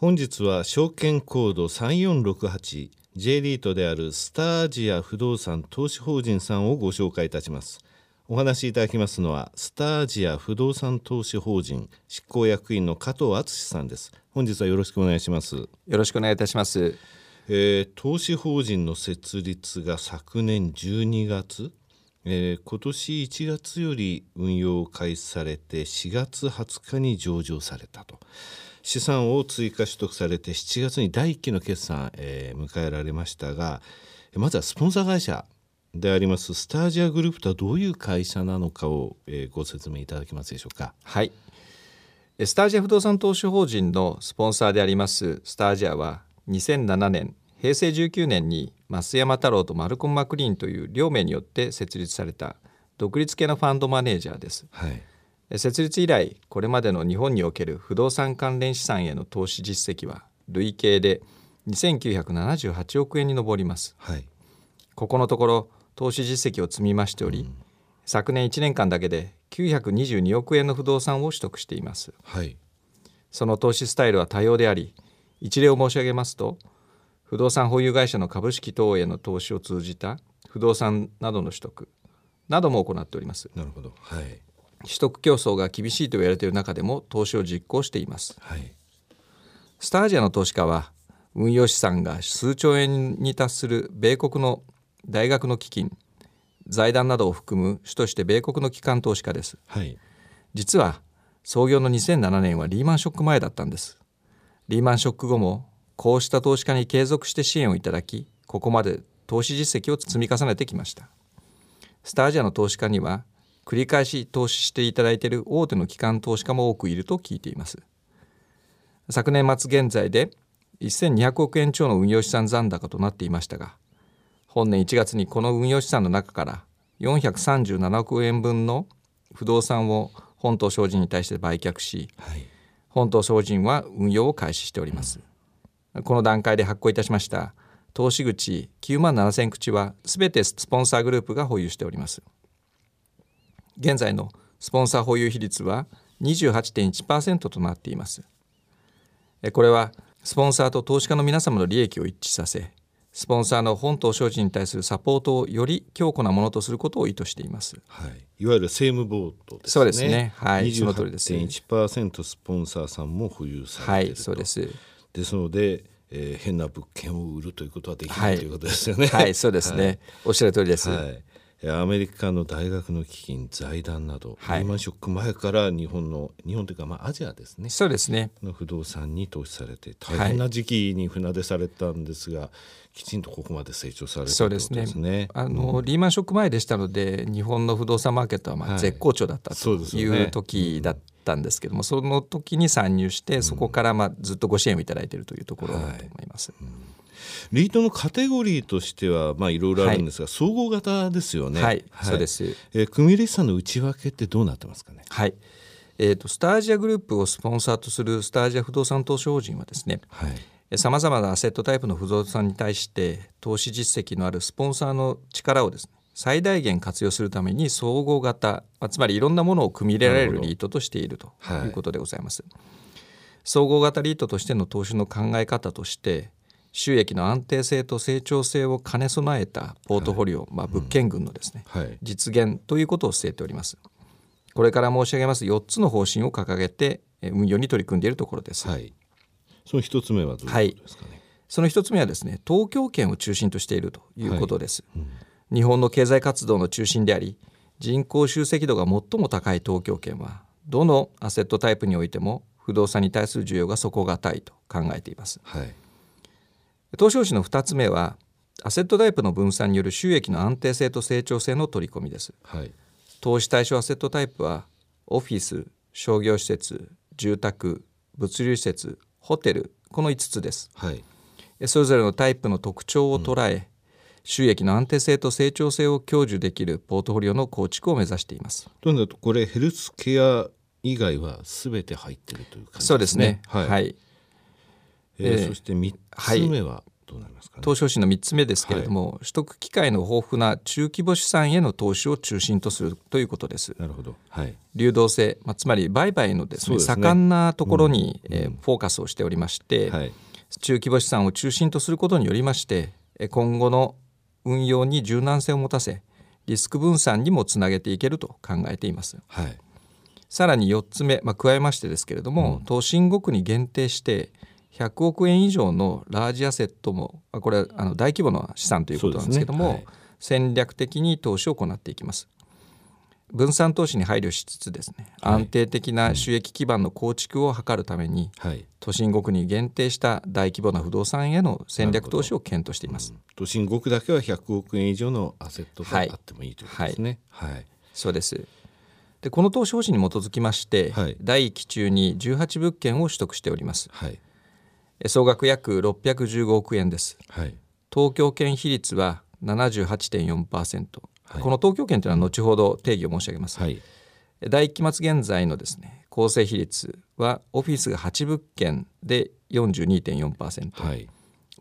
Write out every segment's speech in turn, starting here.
本日は証券コード3468 J リートであるスタージア不動産投資法人さんをご紹介いたします。お話しいただきますのはスタージア不動産投資法人執行役員の加藤敦さんです。本日はよろしくお願いします。よろしくお願いいたします。えー、投資法人の設立が昨年12月、えー、今年1月より運用を開始されて4月20日に上場されたと資産を追加取得されて7月に第1期の決算、えー、迎えられましたがまずはスポンサー会社でありますスタージアグループとはどういう会社なのかを、えー、ご説明いただけますでしょうか。はい。スタージア不動産投資法人のスポンサーでありますスタージアは2007年平成19年に増山太郎とマルコム・マクリーンという両名によって設立された独立系のファンドマネージャーです、はい、設立以来これまでの日本における不動産関連資産への投資実績は累計で2978億円に上ります、はい、ここのところ投資実績を積み増しており、うん、昨年1年間だけで922億円の不動産を取得しています、はい、その投資スタイルは多様であり一例を申し上げますと不動産保有会社の株式等への投資を通じた不動産などの取得なども行っております。なるほど、はい、取得競争が厳しいと言われている中でも投資を実行しています、はい、スタージアの投資家は運用資産が数兆円に達する米国の大学の基金財団などを含む主として米国の機関投資家です、はい、実は創業の2007年はリーマンショック前だったんです。リーマンショック後もこうした投資家に継続して支援をいただきここまで投資実績を積み重ねてきました。スタージアの投資家には繰り返し投資していただいている大手の機関投資家も多くいると聞いています。昨年末現在で1200億円超の運用資産残高となっていましたが本年1月にこの運用資産の中から437億円分の不動産を本島商人に対して売却し、はい、本島商人は運用を開始しております、うんこの段階で発行いたしました投資口9万7000口はすべてスポンサーグループが保有しております現在のスポンサー保有比率は28.1%となっていますこれはスポンサーと投資家の皆様の利益を一致させスポンサーの本島商事に対するサポートをより強固なものとすることを意図しています。はい、いわゆる政務ボートですね。そうですね。はい、その通りです。28.1%スポンサーさんも保有されていると。はい、そうです。ですので、えー、変な物件を売るということはできない、はい、ということですよね。はい、そうですね、はい、おっしゃる通りです。はいアメリカの大学の基金財団など、はい、リーマンショック前から日本の日本というかまあアジアですね。そうですね。の不動産に投資されて大変な時期に船出されたんですが、はい、きちんとここまで成長されたそうですね、ね、あの、うん、リーマンショック前でしたので日本の不動産マーケットはまあ絶好調だったという時だったんですけども、その時に参入してそこからまあずっとご支援をいただいているというところだと思います。はいうんリートのカテゴリーとしてはまあいろいろあるんですが、はい、総合型ですよね。はい、はい、そうです。えー、組入資の内訳ってどうなってますかね？はい。えーと、スタージアグループをスポンサーとするスタージア不動産投資法人はですねさまざまなアセットタイプの不動産に対して投資実績のあるスポンサーの力をですね最大限活用するために総合型つまりいろんなものを組み入れられるリートとしているということでございます。はい、総合型リートとしての投資の考え方として収益の安定性と成長性を兼ね備えたポートフォリオ、はい、まあ、物件群のですね、うん。はい、実現ということを据えております。これから申し上げます4つの方針を掲げて運用に取り組んでいるところです。はい、その一つ目はどういうことですかね、はい、その一つ目はですね東京圏を中心としているということです、うん、日本の経済活動の中心であり人口集積度が最も高い東京圏はどのアセットタイプにおいても不動産に対する需要が底堅いと考えています。はい投資方針の2つ目はアセットタイプの分散による収益の安定性と成長性の取り込みです、はい、投資対象アセットタイプはオフィス商業施設住宅物流施設ホテルこの5つです、はい、それぞれのタイプの特徴を捉え、うん、収益の安定性と成長性を享受できるポートフォリオの構築を目指しています。となるとこれヘルスケア以外はすべて入っているという感じですね。そうですね。はい、はいえー、そして3つ目は、どうなりますか、ね、投資方針の3つ目ですけれども、はい、取得機会の豊富な中規模資産への投資を中心とするということです。なるほど。はい。流動性、まあ、つまり売買のですね、ね、盛んなところに、うん、えー、フォーカスをしておりまして、はい、中規模資産を中心とすることによりまして今後の運用に柔軟性を持たせリスク分散にもつなげていけると考えています。はい、さらに4つ目、まあ、加えましてですけれども、うん、投信国に限定して100億円以上のラージアセットもこれはあの大規模な資産ということなんですけども、ね。はい、戦略的に投資を行っていきます。分散投資に配慮しつつですね、はい、安定的な収益基盤の構築を図るために、はい、都心国に限定した大規模な不動産への戦略投資を検討しています、うん、都心国だけは100億円以上のアセットがあってもいいということですね、はい、はい、そうです。でこの投資方針に基づきまして、第1期中に18物件を取得しております、総額約615億円です、東京圏比率は78.4%この東京圏というのは後ほど定義を申し上げます、はい、第一期末現在のですね構成比率はオフィスが8物件で42.4%、はい、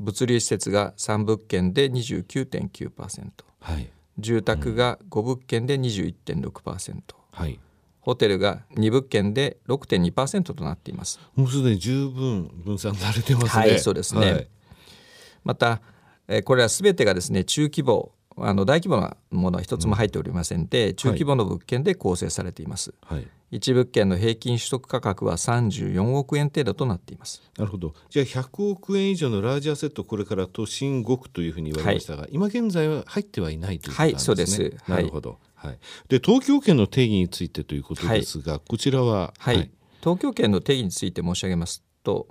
物流施設が3物件で29.9%、はい、住宅が5物件で21.6%、はい、ホテルが2物件で6.2%となっています。もうすでに十分分散されてますね。はいそうですね、はい、またこれはすべてがですね中規模あの大規模なものは一つも入っておりませんで、うん、中規模の物件で構成されています、はい、一物件の平均取得価格は34億円程度となっています。なるほど。じゃあ100億円以上のラージアセットこれから都心5区というふうに言われましたが、はい、今現在は入ってはいないということですね、はい、そうです。なるほど、はい、で東京圏の定義についてということですが、こちらは、はい。東京圏の定義について申し上げますと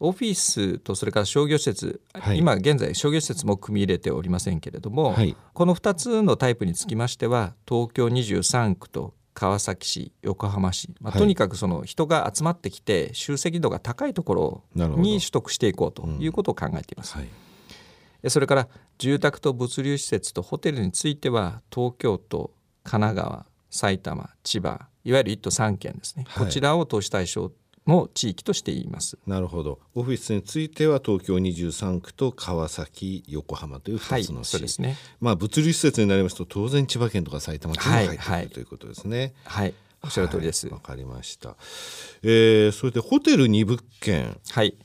オフィスとそれから商業施設、はい、今現在商業施設も組み入れておりませんけれども、はい、この2つのタイプにつきましては東京23区と川崎市横浜市、まあ、とにかくその人が集まってきて集積度が高いところに取得していこうということを考えています。はい、それから住宅と物流施設とホテルについては東京都神奈川埼玉千葉いわゆる1都3県ですね、こちらを投資対象の地域としています。なるほど。オフィスについては東京23区と川崎横浜という2つの市、はい、ですね。まあ、物流施設になりますと当然千葉県とか埼玉県が入ってくる、はい、ということですね。はい、おっしゃる通りです。わ、かりました、えー、それでホテル2物件はい。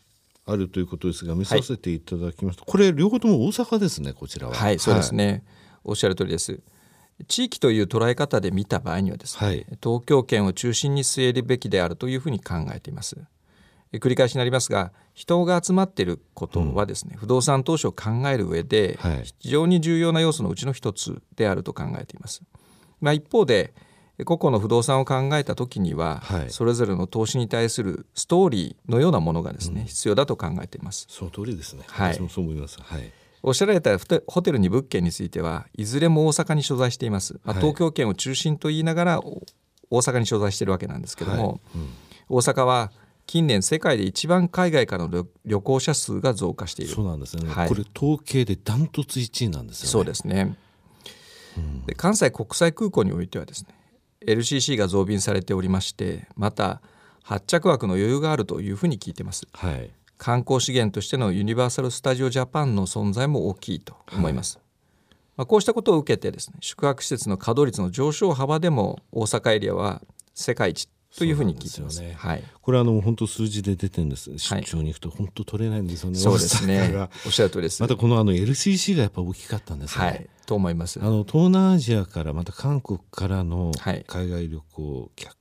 あるということですが見させていただきますと、これ両方とも大阪ですねこちらは。はいそうですね、おっしゃる通りです地域という捉え方で見た場合にはですね、はい、東京圏を中心に据えるべきであるというふうに考えています。繰り返しになりますが人が集まっていることはですね、うん、不動産投資を考える上で非常に重要な要素のうちの一つであると考えています。まあ、一方で個々の不動産を考えた時には、はい、それぞれの投資に対するストーリーのようなものがですね、うん、必要だと考えています。その通りですね。はい、私もそう思います。はい。おっしゃられたホテル2物件についてはいずれも大阪に所在しています、まあ、東京圏を中心と言いながら大阪に所在しているわけなんですけども、はい。うん、大阪は近年世界で一番海外からの旅行者数が増加している。そうなんですね、はい、これ統計でダントツ1位なんですよね。そうですね、うん、で関西国際空港においてはですね LCC が増便されておりましてまた発着枠の余裕があるというふうに聞いてます、はい、観光資源としてのユニバーサル・スタジオ・ジャパンの存在も大きいと思います。はい、まあ、こうしたことを受けてですね宿泊施設の稼働率の上昇幅でも大阪エリアは世界一というふうに聞いてます。すね、はい。これあの本当数字で出てるんです。出張に行くと本当取れないんですよね。そうですね。おっしゃる通りです。またこのあの LCC がやっぱ大きかったんですね。はい。と思います。あの東南アジアからまた韓国からの海外旅行客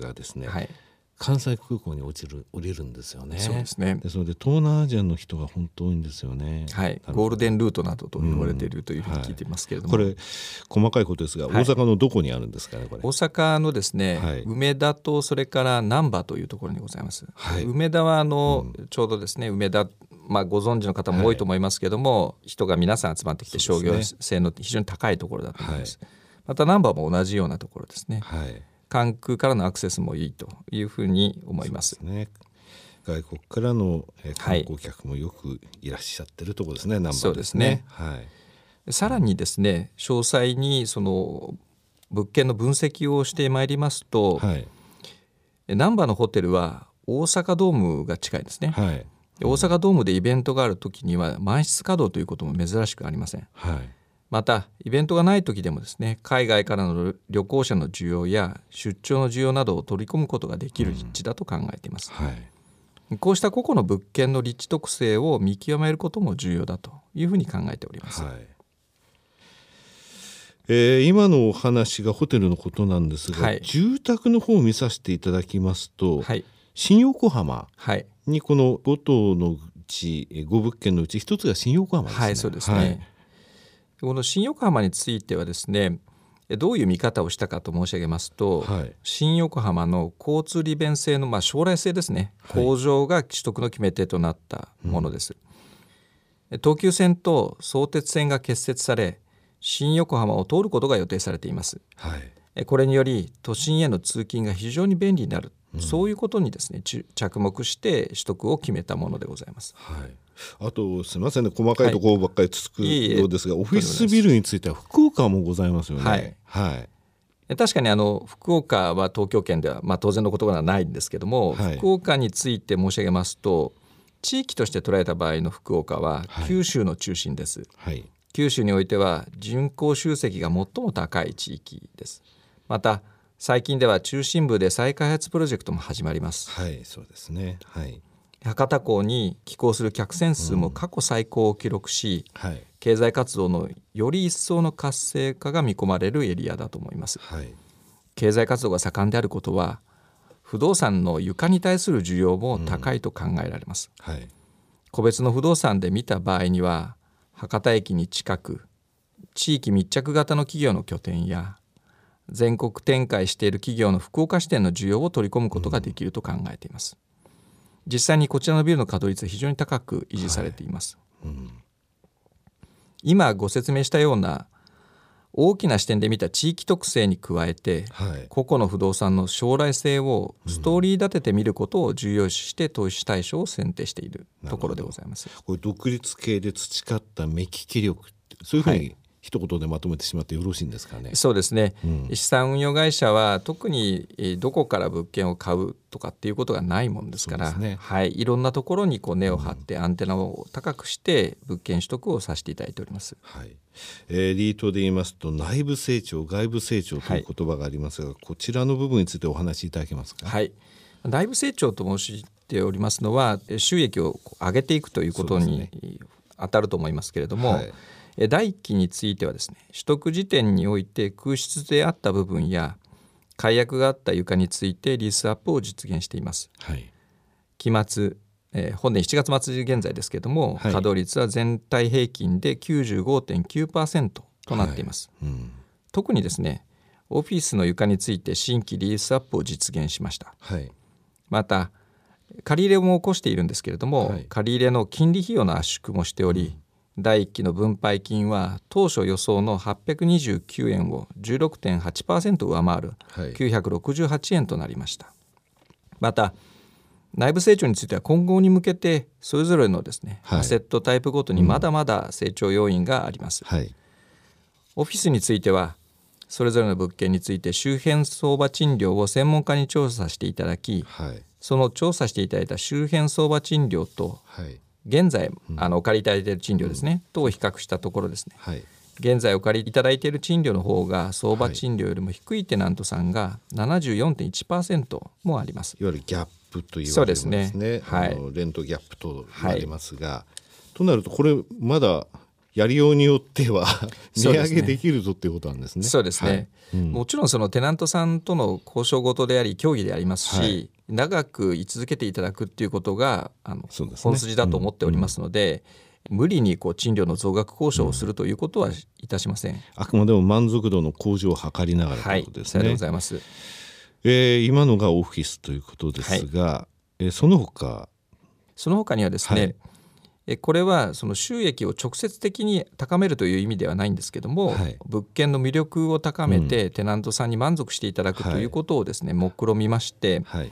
がですね。はい関西空港に落ちる降りるんですよね。そうですね。ですので東南アジアの人が本当多いんですよね。はい。ゴールデンルートなどと言われているというふうに聞いていますけれども、うんはい、これ細かいことですが、大阪のどこにあるんですかね、これ。大阪のですね、はい、梅田とそれから難波というところにございます。はい、梅田はあの、うん、ちょうどですね梅田まあ、ご存知の方も多いと思いますけども、人が皆さん集まってきて商業性の非常に高いところだと思います。また難波も同じようなところですね。はい関空からのアクセスもいいというふうに思います。すね、外国からの観光客もよくいらっしゃってるところですね、はい、そうですね。はい。さらにですね、詳細にその物件の分析をしてまいりますと、はい、難波のホテルは大阪ドームが近いですね。はい。大阪ドームでイベントがある時には満室稼働ということも珍しくありません、はい、またイベントがない時でもですね海外からの旅行者の需要や出張の需要などを取り込むことができる立地だと考えています、うんはい、こうした個々の物件の立地特性を見極めることも重要だというふうに考えております、はい。えー、今のお話がホテルのことなんですが、はい、住宅の方を見させていただきますと、はい、新横浜にこの5棟のうち5物件のうち1つが新横浜ですね。はい、そうですね、はい、この新横浜についてはですねどういう見方をしたかと申し上げますと、はい、新横浜の交通利便性の、まあ、将来性ですね、向上が取得の決め手となったものです。うん、東急線と相鉄線が結節され新横浜を通ることが予定されています、はい、これにより都心への通勤が非常に便利になる、うん、そういうことにですね着目して取得を決めたものでございます、はい、あとすみませんね細かいところばっかりつくようですが、はい、オフィスビルについては福岡もございますよね。はい、はい。確かにあの福岡は東京圏では、まあ、当然のことはないんですけども、はい、福岡について申し上げますと地域として捉えた場合の福岡は九州の中心です、はい、九州においては人口集積が最も高い地域です。また最近では中心部で再開発プロジェクトも始まります。はいそうですね。はい博多港に寄港する客船数も過去最高を記録し、うんはい、経済活動のより一層の活性化が見込まれるエリアだと思います、はい、経済活動が盛んであることは不動産の床に対する需要も高いと考えられます、うん。はい、個別の不動産で見た場合には博多駅に近く地域密着型の企業の拠点や全国展開している企業の福岡支店の需要を取り込むことができると考えています、実際にこちらのビルの稼働率は非常に高く維持されています、はい。うん、今ご説明したような大きな視点で見た地域特性に加えて、はい、個々の不動産の将来性をストーリー立ててみることを重要視して投資対象を選定しているところでございます。これ独立系で培った目利き力そういうふうに一言でまとめてしまってよろしいんですかね。そうですね、うん、資産運用会社は特にどこから物件を買うとかっていうことがないもんですから、ね、はい、いろんなところにこう根を張ってアンテナを高くして物件取得をさせていただいております。はい。えー、リートで言いますと内部成長外部成長という言葉がありますが、はい、こちらの部分についてお話しいただけますか？はい。内部成長と申しておりますのは収益を上げていくということに当たると思いますけれども、はい代金についてはですね取得時点において空室であった部分や解約があった床についてリースアップを実現しています。はい、期末、えー、本年7月末現在ですけれども、はい、稼働率は全体平均で95.9%となっています、はい。うん、特にですねオフィスの床について新規リースアップを実現しました、はい、また借り入れも起こしているんですけれども、はい、借り入れの金利費用の圧縮もしており、第1期の分配金は当初予想の829円を16.8%上回る968円となりました、はい、また内部成長については今後に向けてそれぞれのですね、はい、アセットタイプごとにまだまだ成長要因があります、はい、オフィスについてはそれぞれの物件について周辺相場賃料を専門家に調査していただき、その調査していただいた周辺相場賃料と、現在、あのお借りいただいている賃料ですね、とを比較したところですね、はい、現在お借りいただいている賃料の方が相場賃料よりも低いテナントさんが74.1%もあります。いわゆるギャップと言われますね。すね。はい、レントギャップと言われますが、はい、となるとこれまだやりようによっては 値上げできるぞっていうことなんですね。そうですね。はい。うん、もちろんそのテナントさんとの交渉事であり協議でありますし、はい、長く居続けていただくっていうことがあの、ね、本筋だと思っておりますので。うん、無理にこう賃料の増額交渉をするということはいたしません、あくまでも満足度の向上を図りながらということですね。はい、ございます。えー、今のがオフィスということですが、はい、えー、その他？その他にはですね、これはその収益を直接的に高めるという意味ではないんですけども、はい、物件の魅力を高めて、テナントさんに満足していただくということをですね、目論みまして、はい、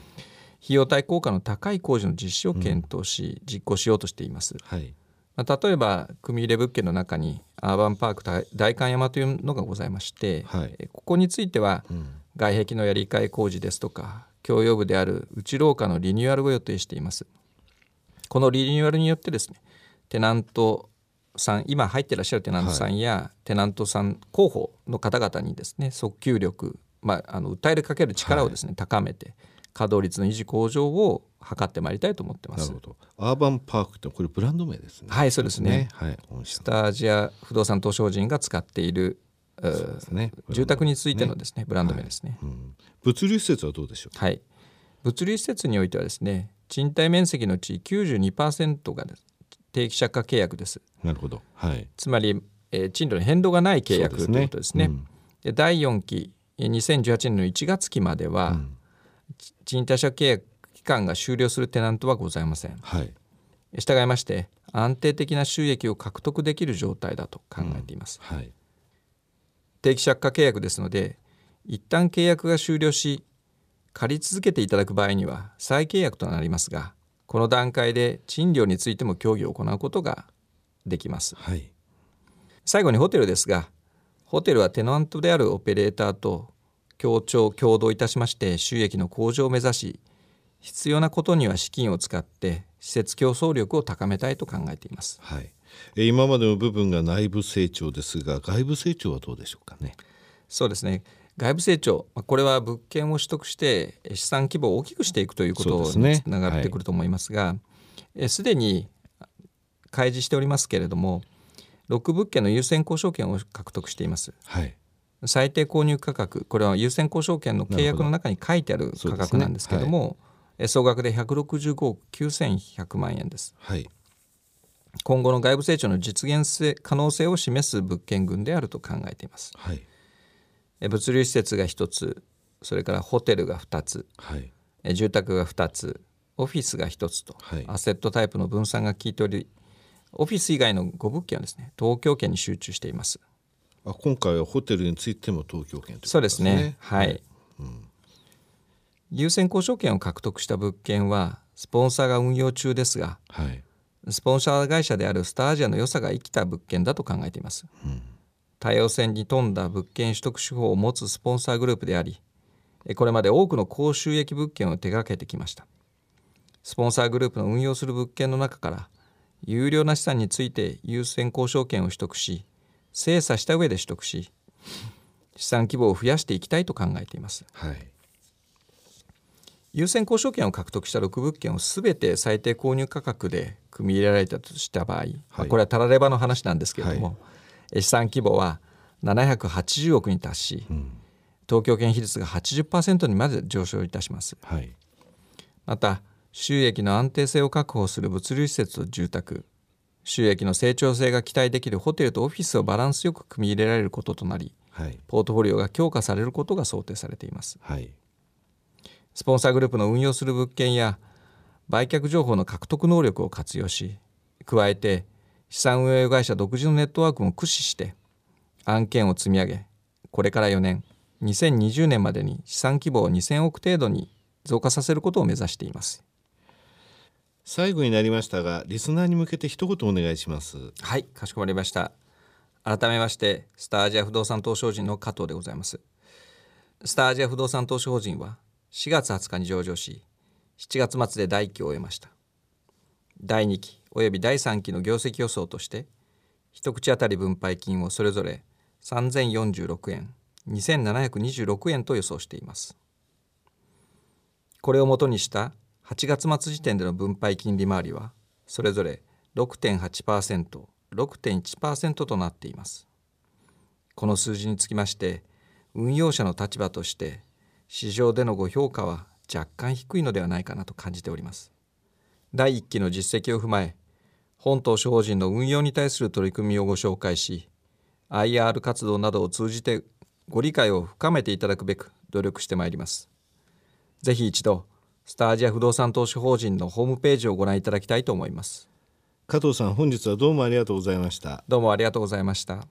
費用対効果の高い工事の実施を検討し、実行しようとしています。はい。まあ、例えば組入れ物件の中にアーバンパーク代官山というのがございまして、はい、ここについては、外壁のやり替え工事ですとか共用部である内廊下のリニューアルを予定しています。このリニューアルによってですねテナントさん今入ってらっしゃるテナントさんや、はい、テナントさん候補の方々にですね訴求力、まあ、あの訴えるかける力をですね、はい、高めて稼働率の維持向上を図ってまいりたいと思ってます。アーバンパークってこれブランド名ですね。はい、そうですね。はい、スタージア不動産投資法人が使っているね、住宅についてのですね、ね、ブランド名ですね、はいうん、物流施設はどうでしょう？はい、物流施設においてはですね、賃貸面積のうち92%が定期借家契約です。なるほど。はい。つまり、えー、賃料に変動がない契約ということですね。で、ねうん、第4期2018年の1月期までは、うん、賃貸借契約期間が終了するテナントはございません。はい。従いまして安定的な収益を獲得できる状態だと考えています。うん、はい。定期借家契約ですので一旦契約が終了し借り続けていただく場合には再契約となりますがこの段階で賃料についても協議を行うことができます、はい、最後にホテルですがホテルはテナントであるオペレーターと協調共同いたしまして収益の向上を目指し必要なことには資金を使って施設競争力を高めたいと考えています、はい、今までの部分が内部成長ですが外部成長はどうでしょうかね？そうですね。外部成長これは物件を取得して資産規模を大きくしていくということにつながってくると思いますがすで、ねはい、に開示しておりますけれども6物件の優先交渉権を獲得しています。はい最低購入価格これは優先交渉権の契約の中に書いてある価格なんですけども、ねはい、総額で165億9100万円です、はい、今後の外部成長の実現性可能性を示す物件群であると考えています、はい、物流施設が1つそれからホテルが2つ、はい、住宅が2つオフィスが1つと、はい、アセットタイプの分散が効いておりオフィス以外の5物件はですね東京圏に集中していますあ今回はホテルについても東京圏、ね、そうですね。はい、うん、優先交渉権を獲得した物件はスポンサーが運用中ですが、はい、スポンサー会社であるスターアジアの良さが生きた物件だと考えています、うん。多様性に富んだ物件取得手法を持つスポンサーグループでありこれまで多くの高収益物件を手掛けてきました。スポンサーグループの運用する物件の中から有料な資産について優先交渉権を取得し精査した上で取得し資産規模を増やしていきたいと考えています、はい、優先交渉権を獲得した6物件をすべて最低購入価格で組み入れられたとした場合、はい、これはたらればの話なんですけれども、はい。資産規模は780億に達し、うん、東京圏比率が80%にまで上昇いたします、はい、また収益の安定性を確保する物流施設と住宅収益の成長性が期待できるホテルとオフィスをバランスよく組み入れられることとなり、はい、ポートフォリオが強化されることが想定されています、はい、スポンサーグループの運用する物件や売却情報の獲得能力を活用し加えて資産運営会社独自のネットワークも駆使して案件を積み上げこれから4年2020年までに資産規模を2000億程度に増加させることを目指しています最後になりましたがリスナーに向けて一言お願いします。はいかしこまりました。改めましてスターアジア不動産投資法人の加藤でございます。スターアジア不動産投資法人は4月20日に上場し7月末で第1期を終えました。第2期および第3期の業績予想として一口当たり分配金をそれぞれ3046円2726円と予想しています。これをもとにした8月末時点での分配金利回りはそれぞれ 6.8%6.1% となっています。この数字につきまして運用者の立場として市場でのご評価は若干低いのではないかなと感じております。第1期の実績を踏まえ本投資法人の運用に対する取り組みをご紹介し IR 活動などを通じてご理解を深めていただくべく努力してまいります。ぜひ一度スターアジア不動産投資法人のホームページをご覧いただきたいと思います。加藤さん本日はどうもありがとうございました。どうもありがとうございました